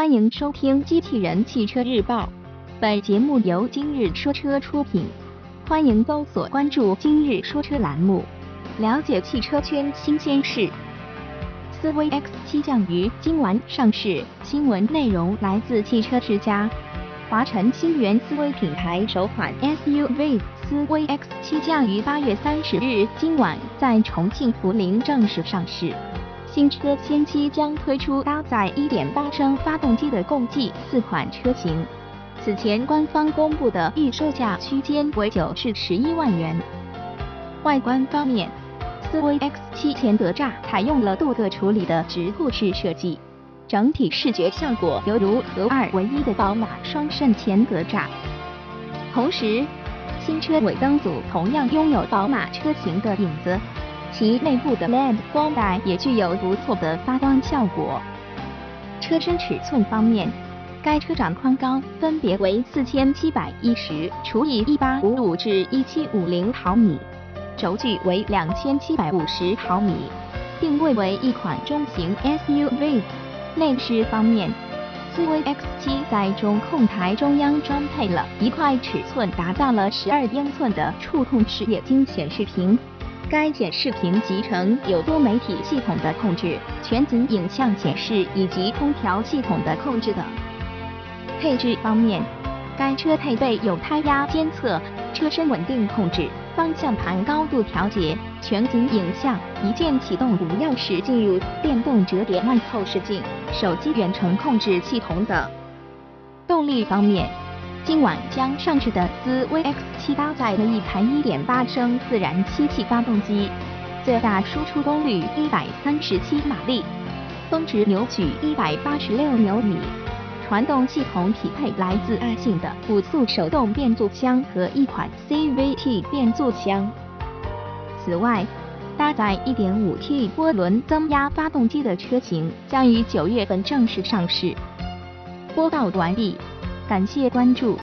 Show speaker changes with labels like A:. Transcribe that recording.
A: 欢迎收听《机器人汽车日报》，本节目由今日说车出品。欢迎搜索关注“今日说车”栏目，了解汽车圈新鲜事。思威 X7 将于今晚上市，新闻内容来自汽车之家。华晨新源思威品牌首款 SUV 思威 X7 将于八月三十日今晚在重庆涪陵正式上市。新车先期将推出搭载1.8升发动机的共计四款车型。此前官方公布的预售价区间为九至十一万元。外观方面，思威 X7 前格栅采用了镀铬处理的直瀑式设计，整体视觉效果犹如合二为一的宝马双肾前格栅。同时，新车尾灯组同样拥有宝马车型的影子。其内部的 LED 光带也具有不错的发光效果。车身尺寸方面，该车长宽高分别为四千七百一十除以一八五五至一七五零毫米，轴距为两千七百五十毫米，定位为一款中型 SUV。内饰方面，思威 X7 在中控台中央装配了一块尺寸达到了十二英寸的触控式液晶显示屏。该显示屏集成有多媒体系统的控制、全景影像显示以及空调系统的控制等。配置方面，该车配备有胎压监测、车身稳定控制、方向盘高度调节、全景影像、一键启动无钥匙进入、电动折叠外后视镜、手机远程控制系统等。动力方面。今晚将上市的思威 X7 搭载了一台1.8升自然吸气发动机，最大输出功率137马力，峰值扭矩186牛米。传动系统匹配来自爱信的五速手动变速箱和一款 CVT 变速箱。此外，搭载 1.5T 涡轮增压发动机的车型将于九月份正式上市。播报完毕。感谢关注。